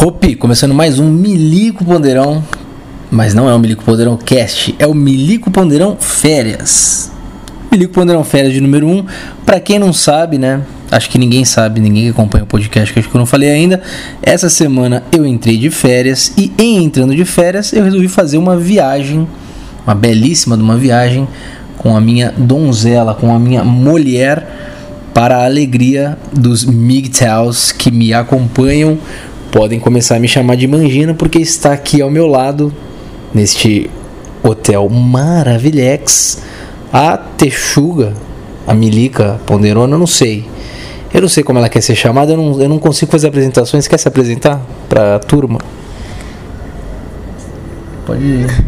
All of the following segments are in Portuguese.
Hopi, começando mais um Milico Ponderão. Mas não é o Milico Ponderão Cast, é o Milico Ponderão Férias. Milico Ponderão Férias de número 1. Um. Pra quem não sabe, né? Acho que ninguém sabe, ninguém que acompanha o podcast, que acho que eu não falei ainda. Essa semana eu entrei de férias e em entrando de férias eu resolvi fazer uma viagem, uma belíssima de uma viagem com a minha donzela, com a minha mulher para a alegria dos MGTOWs que me acompanham. Podem começar a me chamar de Mangina porque está aqui ao meu lado, neste hotel maravilhex, a Texuga, a Milica Ponderona, eu não sei. Eu não sei como ela quer ser chamada, eu não, eu não consigo fazer apresentações. Quer se apresentar para a turma? Pode ir.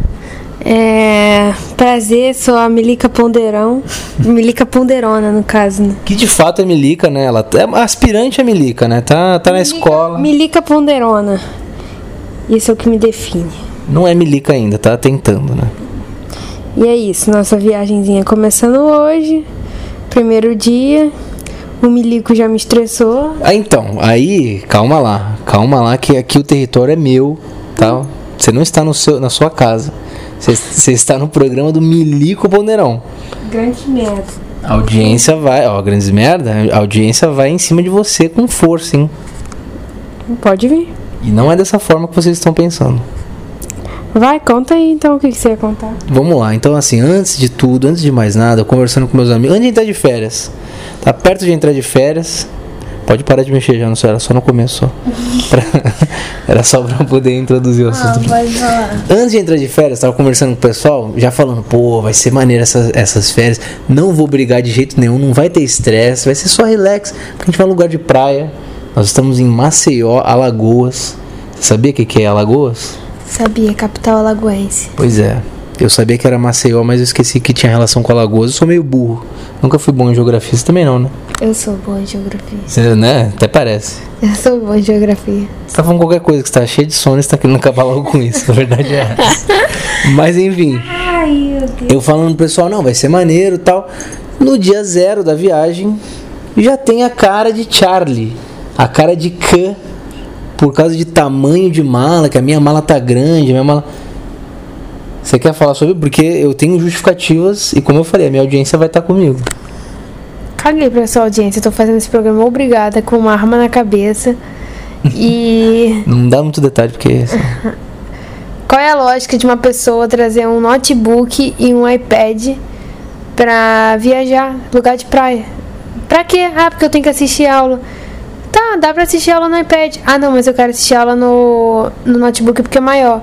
É. Prazer, sou a Milica Ponderão. Milica Ponderona, no caso, né? Que de fato é Milica, né? Ela é aspirante a Milica, né? Tá, tá na Milica, escola. Milica Ponderona. Isso é o que me define. Não é Milica ainda, tá tentando, né? E é isso, nossa viagemzinha começando hoje. Primeiro dia. O Milico já me estressou. Ah, então, aí, calma lá. Calma lá que aqui o território é meu, tá? Você não está no seu, na sua casa. Você está no programa do Milico Ponderão. Grande merda. A audiência vai, ó, grandes merda, a audiência vai em cima de você com força, hein? Pode vir. E não é dessa forma que vocês estão pensando. Vai, conta aí então o que, que você ia contar. Vamos lá, então assim, antes de tudo, antes de mais nada, conversando com meus amigos, antes de entrar de férias, tá perto de entrar de férias, pode parar de mexer já, não era só no começo só. Pra- era só pra poder introduzir o assunto. pode falar. Antes de entrar de férias, tava conversando com o pessoal, já falando, pô, vai ser maneiro essas, essas férias, não vou brigar de jeito nenhum, não vai ter estresse, vai ser só relax, porque a gente vai num lugar de praia. Nós estamos em Maceió, Alagoas. Você sabia o que, que é Alagoas? Sabia, capital alagoense. Pois é. Eu sabia que era Maceió, mas eu esqueci que tinha relação com Alagoas. Eu sou meio burro. Nunca fui bom em geografia, você também não, né? Eu sou boa em geografia. Você, né? Até parece. Eu sou boa em geografia. Você tá falando qualquer coisa, que você tá cheio de sono e você tá querendo acabar logo com isso. A verdade é. Mas enfim. Ai, meu Deus. Eu falando pro pessoal, não, vai ser maneiro e tal. No dia zero da viagem, já tem a cara de Charlie. A cara de Khan. Por causa de tamanho de mala, que a minha mala tá grande, a minha mala. Você quer falar sobre? Porque eu tenho justificativas e, como eu falei, a minha audiência vai estar comigo. Caguei pra sua audiência. Eu tô fazendo esse programa obrigada com uma arma na cabeça. E Não dá muito detalhe, porque. assim, qual é a lógica de uma pessoa trazer um notebook e um iPad pra viajar, lugar de praia? Pra quê? Ah, porque eu tenho que assistir aula. Tá, dá pra assistir aula no iPad. Ah, não, mas eu quero assistir aula no, no notebook porque é maior.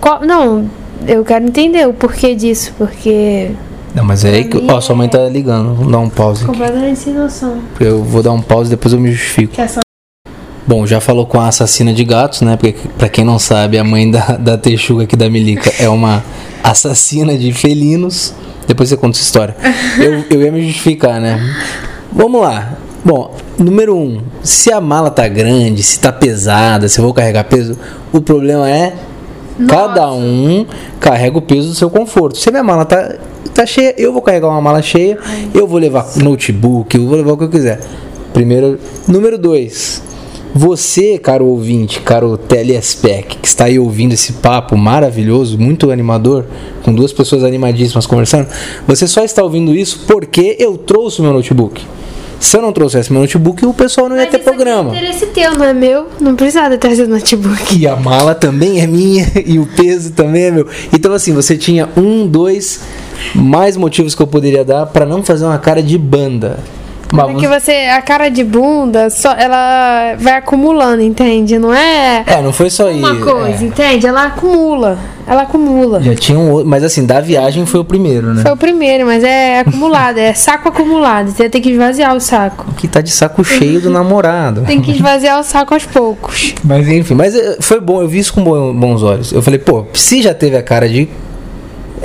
Qual- não, eu quero entender o porquê disso, porque. Não, mas é aí que. Ó, sua mãe tá ligando. Vamos dar um pause aqui. Completamente sem noção. Eu vou dar um pause e depois eu me justifico. Que é só Bom, já falou com a assassina de gatos, né? Porque, pra quem não sabe, a mãe da, da Texuga aqui da Milica é uma assassina de felinos. Depois você conta essa história. Eu, eu ia me justificar, né? Vamos lá. Bom, número um, se a mala tá grande, se tá pesada, se eu vou carregar peso, o problema é cada um carrega o peso do seu conforto. Se a minha mala tá, tá cheia, eu vou carregar uma mala cheia, eu vou levar notebook, eu vou levar o que eu quiser. Primeiro, número dois, você, caro ouvinte, caro telespec, que está aí ouvindo esse papo maravilhoso, muito animador, com duas pessoas animadíssimas conversando, você só está ouvindo isso porque eu trouxe o meu notebook. Se eu não trouxesse meu notebook, o pessoal não ia ter programa. É interesse teu, não é meu? Não precisava trazer notebook. E a mala também é minha e o peso também é meu. Então assim, você tinha um, dois mais motivos que eu poderia dar para não fazer uma cara de banda. Mas Porque você, a cara de bunda, só, ela vai acumulando, entende? Não é É, não foi só uma isso. coisa, é. entende? Ela acumula. Ela acumula. Já tinha um outro, mas assim, da viagem foi o primeiro, né? Foi o primeiro, mas é acumulado, é saco acumulado. Você tem que esvaziar o saco. Que tá de saco cheio do namorado. Tem que esvaziar o saco aos poucos. Mas enfim, mas eh, foi bom, eu vi isso com bo- bons olhos. Eu falei, pô, se já teve a cara de.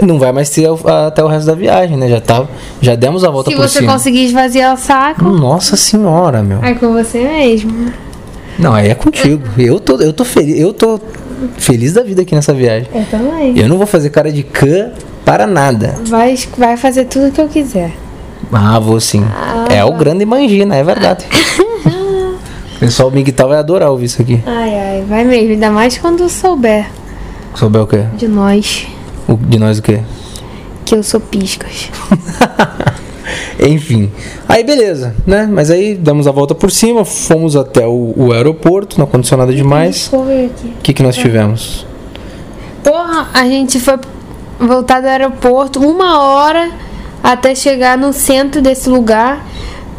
Não vai mais ter até o resto da viagem, né? Já, tá, já demos a volta Se por você cima. conseguir esvaziar o saco, Nossa senhora, meu. é com você mesmo. Não, aí é contigo. Eu tô, eu tô feliz, eu tô feliz da vida aqui nessa viagem. Eu também. Eu não vou fazer cara de cã para nada. Vai, vai fazer tudo que eu quiser. Ah, vou sim. é o grande mangina, é verdade. pessoal do Miguel vai adorar ouvir isso aqui. Ai, ai, vai mesmo. Ainda mais quando souber Souber o quê? de nós O- De nós o quê? que eu sou piscas. Enfim. Aí beleza, né? Mas aí damos a volta por cima, fomos até o, o aeroporto, não aconteceu nada demais. O que, que nós tivemos? Porra, a gente foi voltar do aeroporto uma hora até chegar no centro desse lugar.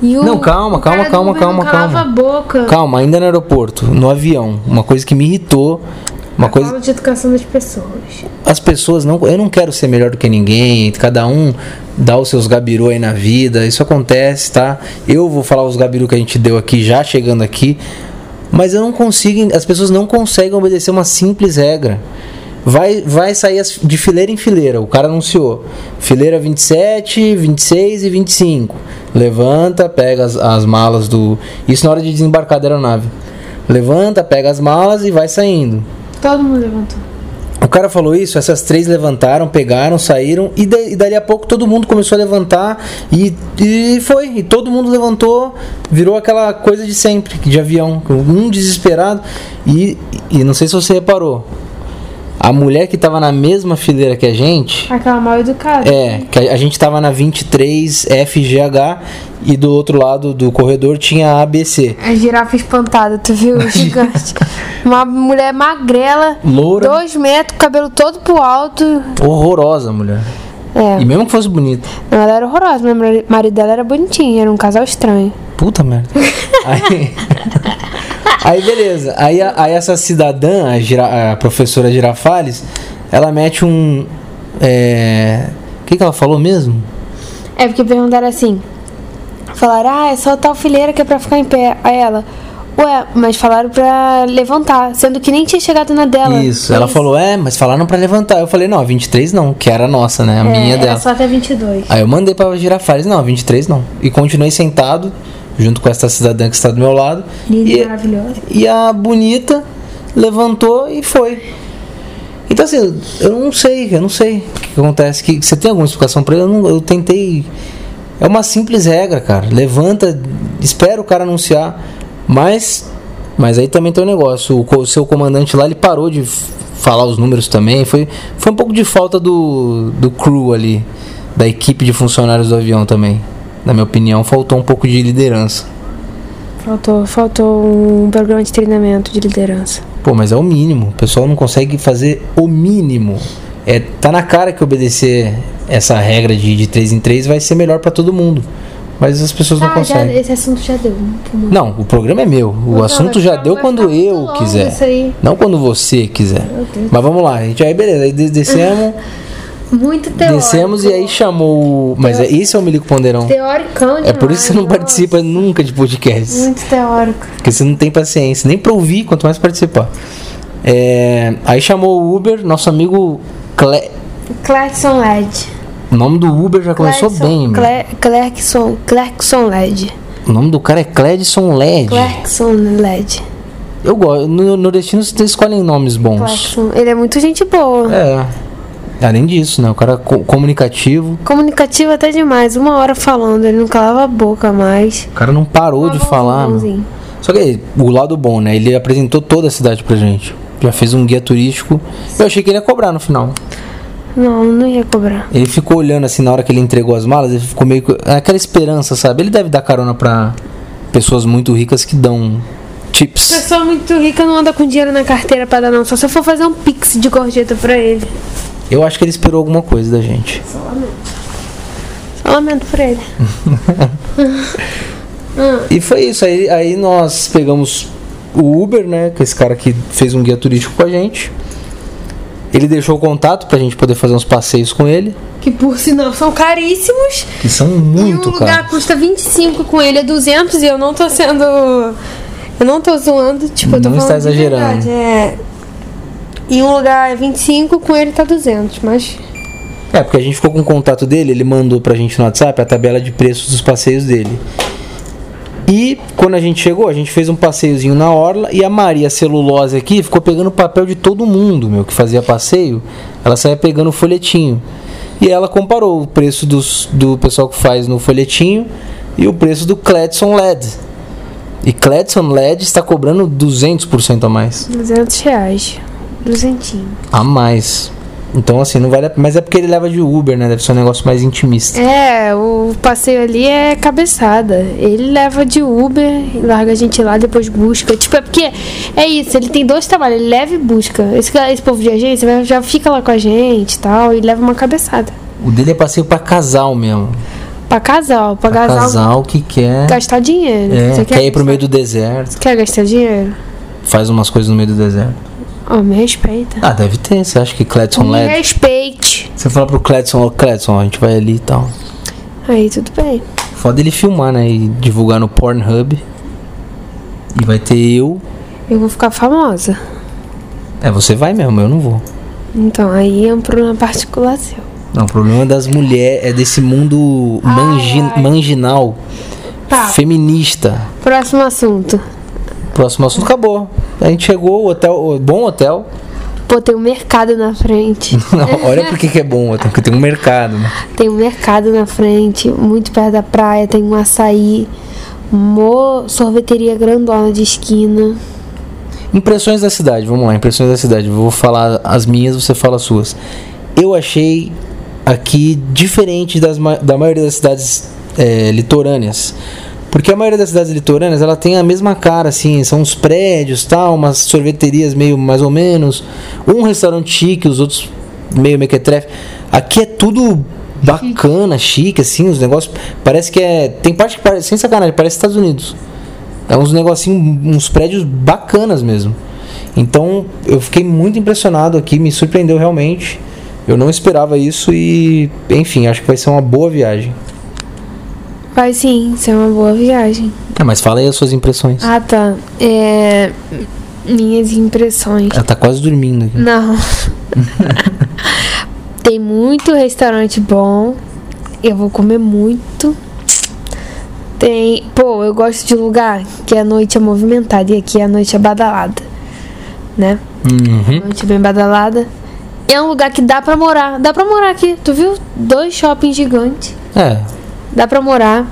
E o, Não, calma, calma, calma, calma, calma. a boca. Calma, ainda no aeroporto, no avião. Uma coisa que me irritou. Uma coisa. Falta de educação das pessoas. As pessoas não. Eu não quero ser melhor do que ninguém. Cada um dá os seus gabiru aí na vida. Isso acontece, tá? Eu vou falar os gabiru que a gente deu aqui já chegando aqui. Mas eu não consigo. As pessoas não conseguem obedecer uma simples regra. Vai, vai sair de fileira em fileira. O cara anunciou. Fileira 27, 26 e 25. Levanta, pega as, as malas do. Isso na hora de desembarcar da aeronave. Levanta, pega as malas e vai saindo. Todo mundo levantou. O cara falou isso, essas três levantaram, pegaram, saíram, e, da- e dali a pouco todo mundo começou a levantar e, e foi. E todo mundo levantou, virou aquela coisa de sempre, de avião, um desesperado. E, e não sei se você reparou, a mulher que tava na mesma fileira que a gente, Aquela mal educada. é, que a, a gente tava na 23 FGH e do outro lado do corredor tinha a ABC. A girafa espantada, tu viu? Gigante. Uma mulher magrela, Loura, dois metros, cabelo todo pro alto. horrorosa mulher. É. E mesmo que fosse bonita. Não, ela era horrorosa, mas o marido dela era bonitinho, era um casal estranho. Puta merda. Aí, aí beleza. Aí, a- aí essa cidadã, a, gira- a professora Girafales, ela mete um. É. O que, que ela falou mesmo? É porque perguntaram assim: falaram, ah, é só tal fileira que é pra ficar em pé. Aí ela, ué, mas falaram pra levantar, sendo que nem tinha chegado na dela. Isso. Ela falou, é, mas falaram pra levantar. Eu falei, não, a 23 não, que era a nossa, né? A minha é, dela. Era só até 22. Aí eu mandei pra Girafales, não, 23 não. E continuei sentado, junto com essa cidadã que está do meu lado. Linda maravilhosa. e a bonita levantou e foi. Então assim, eu não sei, eu não sei o que acontece. Que, você tem alguma explicação pra ele? Eu, não- eu tentei. É uma simples regra, cara. Levanta, espera o cara anunciar. Mas. Mas aí também tem um negócio. O, o seu comandante lá, ele parou de falar os números também. Foi, foi um pouco de falta do, do crew ali. Da equipe de funcionários do avião também. Na minha opinião, faltou um pouco de liderança. Faltou, faltou um programa de treinamento de liderança. Pô, mas é o mínimo. O pessoal não consegue fazer o mínimo. É, tá na cara que obedecer essa regra de, de 3 em 3 vai ser melhor pra todo mundo. Mas as pessoas não Ah, já, conseguem. esse assunto já deu. Não, o programa é meu. O Não, assunto já deu quando eu quiser. Não quando você quiser. Mas vamos lá, a gente aí beleza. Aí des- descemos, Muito teórico. descemos e aí chamou. Mas é, esse é o Milico Ponderão. Teoricão É por isso que você não demais, participa nunca de podcasts. nossa. Muito teórico. Porque você não tem paciência, nem pra ouvir, quanto mais participar. É, aí chamou o Uber, nosso amigo Cle... Clarkson LED. O nome do Uber já começou Clarkson- bem. Cle- Clarkson, Clarkson LED. O nome do cara é Cledson LED. Clarkson LED. Eu gosto. No nordestino vocês escolhem nomes bons. Clarkson. Ele é muito gente boa. É. Além disso, né? O cara co- comunicativo. Comunicativo até demais. Uma hora falando, ele não calava a boca mais. O cara não parou de falar, bonzinho. Só que o lado bom, né? Ele apresentou toda a cidade pra gente. Já fez um guia turístico. Eu achei que ele ia cobrar no final. Não, não ia cobrar. Ele ficou olhando assim na hora que ele entregou as malas, ele ficou meio aquela esperança, sabe? Ele deve dar carona pra pessoas muito ricas que dão tips. Pessoa muito rica não anda com dinheiro na carteira pra dar, não. Só se eu for fazer um pix de gorjeta pra ele. Eu acho que ele esperou alguma coisa da gente. Só lamento por ele. E foi isso. Aí, aí nós pegamos o Uber, né? Que é esse cara que fez um guia turístico com a gente. Ele deixou o contato pra gente poder fazer uns passeios com ele. Que por sinal são caríssimos. Que são e um muito lugar caros. custa 25 com ele é 200 e eu não tô sendo. Eu não tô zoando, tipo, eu tô Não falando está exagerando. verdade, é. E um lugar é 25, com ele tá 200, mas. É, porque a gente ficou com o contato dele, ele mandou pra gente no WhatsApp a tabela de preços dos passeios dele. E quando a gente chegou, a gente fez um passeiozinho na orla e a Maria Celulose aqui ficou pegando papel de todo mundo, meu, que fazia passeio. Ela saía pegando o folhetinho. E ela comparou o preço dos, do pessoal que faz no folhetinho e o preço do Cledson LED. E Cledson LED está cobrando 200% a mais. 200 reais. Duzentinho. A mais. Então, assim, não vale a... Mas é porque ele leva de Uber, né? Deve ser um negócio mais intimista. É, o passeio ali é cabeçada. Ele leva de Uber, larga a gente lá, depois busca. Tipo, é porque é isso, ele tem dois trabalhos, ele leva e busca. Esse, esse povo de agência já fica lá com a gente e tal, e leva uma cabeçada. O dele é passeio pra casal mesmo. Pra casal, pra, Pra casal, casal que quer. gastar dinheiro. É, Você quer ir pro meio do deserto. Quer gastar dinheiro? Faz umas coisas no meio do deserto. Ó, me respeita. Ah, deve ter. Você acha que Cledson me LED. respeite. Você fala pro Cledson, ó, Cledson, a gente vai ali e tal. Aí tudo bem. Foda ele filmar, né? E divulgar no Pornhub. E vai ter eu. Eu vou ficar famosa. É, você vai mesmo, eu não vou. Então, aí é um problema particular seu. Não, o problema das mulheres é desse mundo mangi- ai. manginal, Tá. feminista. Próximo assunto. Próximo assunto acabou. A gente chegou, o hotel, o bom hotel. Pô, tem um mercado na frente. Não, olha por que é bom porque tem um mercado, né? Tem um mercado na frente, muito perto da praia, tem um açaí, uma sorveteria grandona de esquina. Impressões da cidade, vamos lá, impressões da cidade. Vou falar as minhas, você fala as suas. Eu achei aqui diferente das, da maioria das cidades é, litorâneas. Porque a maioria das cidades litorâneas ela tem a mesma cara, assim, são uns prédios, tal, umas sorveterias meio mais ou menos, um restaurante chique, os outros meio mequetrefe. Aqui é tudo bacana, chique, assim, os negócios. Parece que é. Tem parte que parece, sem sacanagem, parece Estados Unidos. É uns negocinhos, uns prédios bacanas mesmo. Então eu fiquei muito impressionado aqui, me surpreendeu realmente. Eu não esperava isso e, enfim, acho que vai ser uma boa viagem. Vai sim, isso é uma boa viagem. É, mas fala aí as suas impressões. Ah, tá. É. Minhas impressões. Ela tá quase dormindo aqui. Não. Tem muito restaurante bom. Eu vou comer muito. Tem. Pô, eu gosto de lugar que a noite é movimentada e aqui a noite é badalada. Né? Uhum. Noite bem badalada. É um lugar que dá pra morar. Dá pra morar aqui. Tu viu? Dois shoppings gigantes. É, Dá pra morar.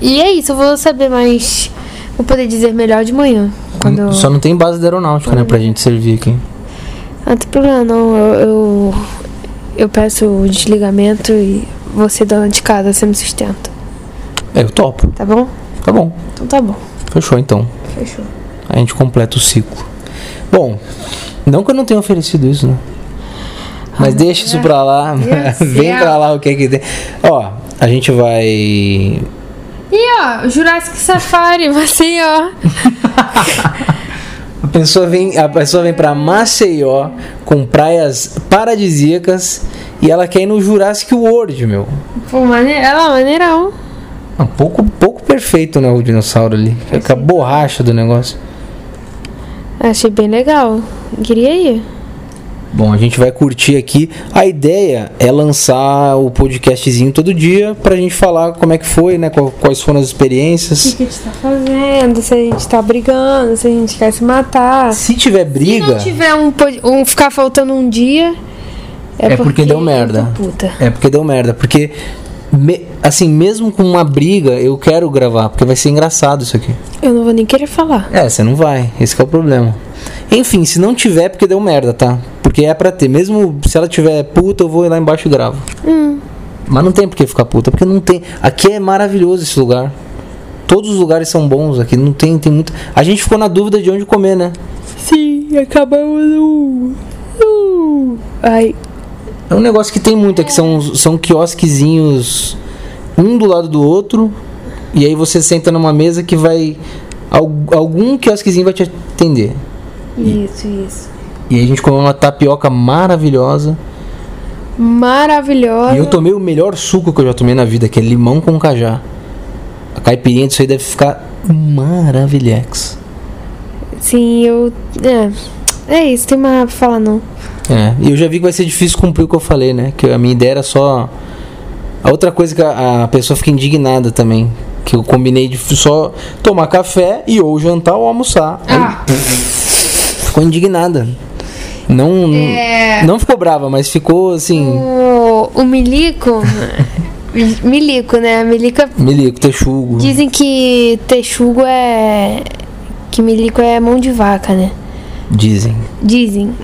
E é isso, eu vou saber mais. Vou poder dizer melhor de manhã. Quando eu... só não tem base da aeronáutica, né, pra gente servir aqui. Ah, não tem problema não. Eu, eu, eu peço o desligamento e você dona de casa, você me sustenta. É, eu topo. Tá bom? Tá bom. Então tá bom. Fechou então. Fechou. A gente completa o ciclo. Bom, não que eu não tenha oferecido isso, né? Mas deixa isso pra lá. Deus Vem céu. pra lá o que é que tem. Ó, a gente vai. E ó, Jurassic Safari, você ó. A pessoa vem, a pessoa vem para Maceió com praias paradisíacas e ela quer ir no Jurassic World, meu. Pô, maneiro, ela maneirão. Um pouco, pouco perfeito, né, o dinossauro ali. Fica a borracha do negócio. Achei bem legal. Queria ir. Bom, a gente vai curtir aqui. A ideia é lançar o podcastzinho todo dia pra gente falar como é que foi, né? Quais foram as O que, experiências. que a gente tá fazendo? Se a gente tá brigando, se a gente quer se matar. Se tiver Se briga, não tiver um, um ficar faltando um dia. É porque deu merda. é porque deu merda. Porque, me- assim, mesmo com uma briga, eu quero gravar, porque vai ser engraçado isso aqui. Eu não vou nem querer falar. É, você não vai. Esse que é o problema. Enfim, se não tiver, é porque deu merda, tá? Porque é pra ter. Mesmo se ela tiver puta, eu vou ir lá embaixo e gravo. Hum. Mas não tem por que ficar puta, porque não tem. Aqui é maravilhoso esse lugar. Todos os lugares são bons aqui, não tem, tem muito. A gente ficou na dúvida de onde comer, né? Sim, acabamos no. Uh. Ai, É um negócio que tem muito aqui, são, são quiosquezinhos um do lado do outro, e aí você senta numa mesa que vai. al- Algum quiosquezinho vai te atender. isso, isso. E aí a gente comeu uma tapioca maravilhosa. Maravilhosa. E eu tomei o melhor suco que eu já tomei na vida, que é limão com cajá. A caipirinha disso aí deve ficar maravilhex. Sim, eu. É. É isso, tem mais pra falar não. É, e eu já vi que vai ser difícil cumprir o que eu falei, né? Que a minha ideia era só. A outra coisa que a, a pessoa fica indignada também. Que eu combinei de só tomar café e ou jantar ou almoçar. Ah. Aí, ficou indignada. Não, É. não ficou brava, mas ficou assim. O, o Milico, Milico, né? Milico é... Milico, texugo. Dizem que texugo é. Que milico é mão de vaca, né? Dizem. Dizem.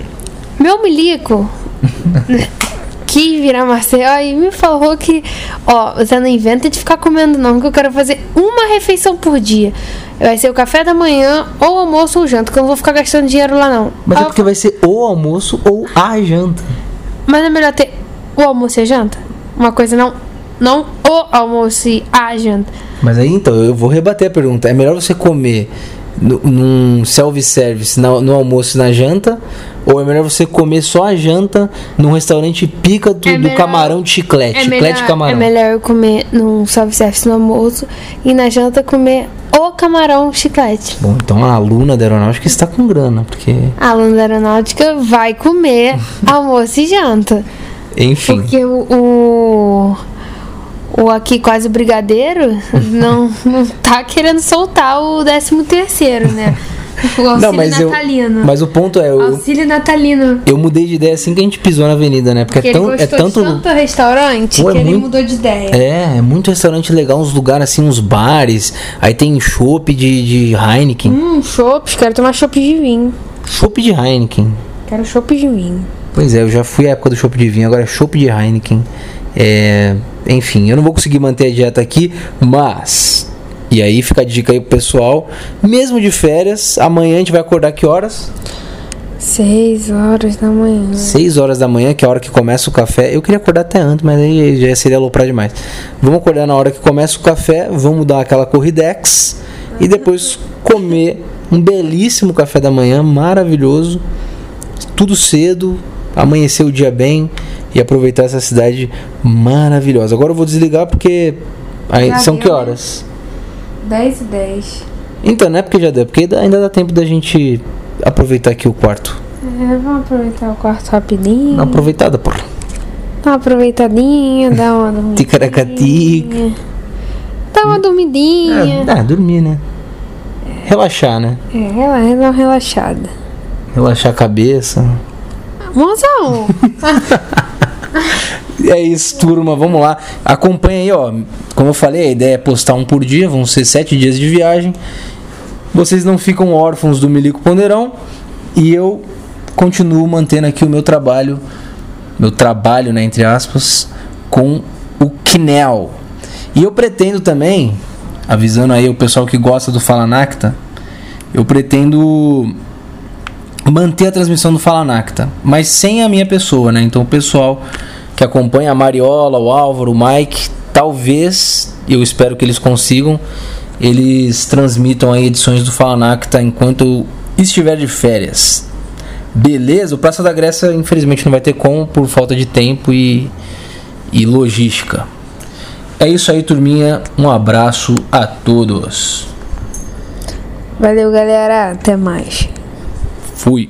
Meu milico quis virar Marcel e me falou que, ó, você não inventa de ficar comendo não, que eu quero fazer uma refeição por dia. Vai ser o café da manhã, ou almoço ou janta, que eu não vou ficar gastando dinheiro lá não. Mas é porque vai ser ou almoço ou a janta. Mas é melhor ter o almoço e a janta? Uma coisa não. Não o almoço e a janta. Mas aí então, eu vou rebater a pergunta. É melhor você comer no- num self-service no almoço e na janta? Ou é melhor você comer só a janta num restaurante pica do, É do melhor- camarão de chiclete? É chiclete melhor, de camarão. é melhor eu comer num self-service no almoço e na janta comer o camarão chiclete. Bom, então a aluna da aeronáutica está com grana, porque. A aluna da aeronáutica vai comer almoço e janta. Enfim. Porque o, o, o aqui quase o brigadeiro não, não tá querendo soltar o 13 terceiro, né? O auxílio Não, mas eu. natalino. Mas o ponto é, eu, Auxílio natalino. eu mudei de ideia assim que a gente pisou na avenida, né? Porque Porque é, tão, ele é tanto. tanto restaurante Pô, é que ele muito- mudou de ideia. É, é muito restaurante legal, uns lugares assim, uns bares. Aí tem chopp de, de Heineken. Hum, chopp, quero tomar chopp de vinho. Chopp de Heineken. Quero chopp de vinho. Pois é, eu já fui à época do chopp de vinho, agora é chopp de Heineken. É, enfim, eu não vou conseguir manter a dieta aqui, mas. E aí fica a dica aí pro pessoal. Mesmo de férias, amanhã a gente vai acordar que horas? Seis horas da manhã. 6 horas da manhã, que é a hora que começa o café. Eu queria acordar até antes, mas aí já seria aloprar demais. Vamos acordar na hora que começa o café, vamos dar aquela corridex e depois comer um belíssimo café da manhã, maravilhoso. Tudo cedo, amanhecer o dia bem e aproveitar essa cidade maravilhosa. Agora eu vou desligar porque aí, são que né? horas? Dez e dez. Então, não é porque já deu, porque ainda dá tempo da gente aproveitar aqui o quarto. É, vamos aproveitar o quarto rapidinho. Dá uma aproveitada, porra. Dá uma aproveitadinha, dá uma dormidinha. Ticaracatica. Dá uma dormidinha. É, é, dormir, né? Relaxar, né? É, dá uma relaxada. Relaxar a cabeça. Mozão! É isso, turma. Vamos lá. Acompanha aí, ó. Como eu falei, a ideia é postar um por dia. Vão ser sete dias de viagem. Vocês não ficam órfãos do Milico Ponderão. E eu continuo mantendo aqui o meu trabalho. Meu trabalho, né? Entre aspas. Com o Kinel. E eu pretendo também, avisando aí o pessoal que gosta do Falanacta, eu pretendo manter a transmissão do Falanacta, mas sem a minha pessoa, né? Então o pessoal que acompanha a Mariola, o Álvaro, o Mike, talvez, eu espero que eles consigam, eles transmitam aí edições do Falanacta enquanto eu estiver de férias. Beleza? O Praça da Grécia, infelizmente, não vai ter como por falta de tempo e, e logística. É isso aí, turminha. Um abraço a todos. Valeu, galera. Até mais. Fui.